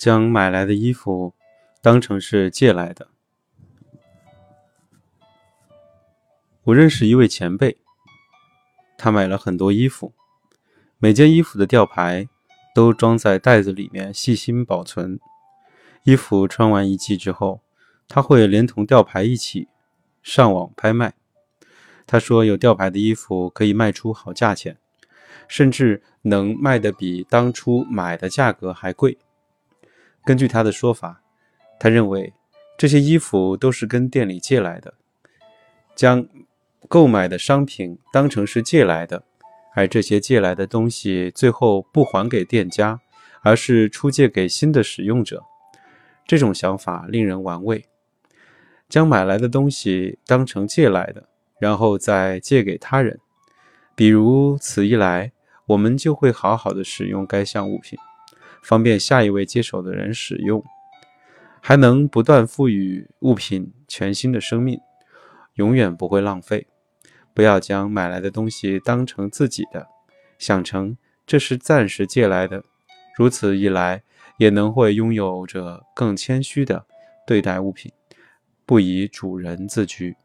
将买来的衣服当成是借来的。我认识一位前辈，他买了很多衣服，每件衣服的吊牌都装在袋子里面，细心保存。衣服穿完一季之后，他会连同吊牌一起上网拍卖。他说，有吊牌的衣服可以卖出好价钱，甚至能卖得比当初买的价格还贵。根据他的说法，他认为这些衣服都是跟店里借来的，将。购买的商品当成是借来的，而这些借来的东西最后不还给店家，而是出借给新的使用者。这种想法令人玩味。将买来的东西当成借来的，然后再借给他人，比如此一来，我们就会好好的使用该项物品，方便下一位接手的人使用，还能不断赋予物品全新的生命。永远不会浪费。不要将买来的东西当成自己的，想成这是暂时借来的。如此一来，也能会拥有着更谦虚的对待物品，不以主人自居。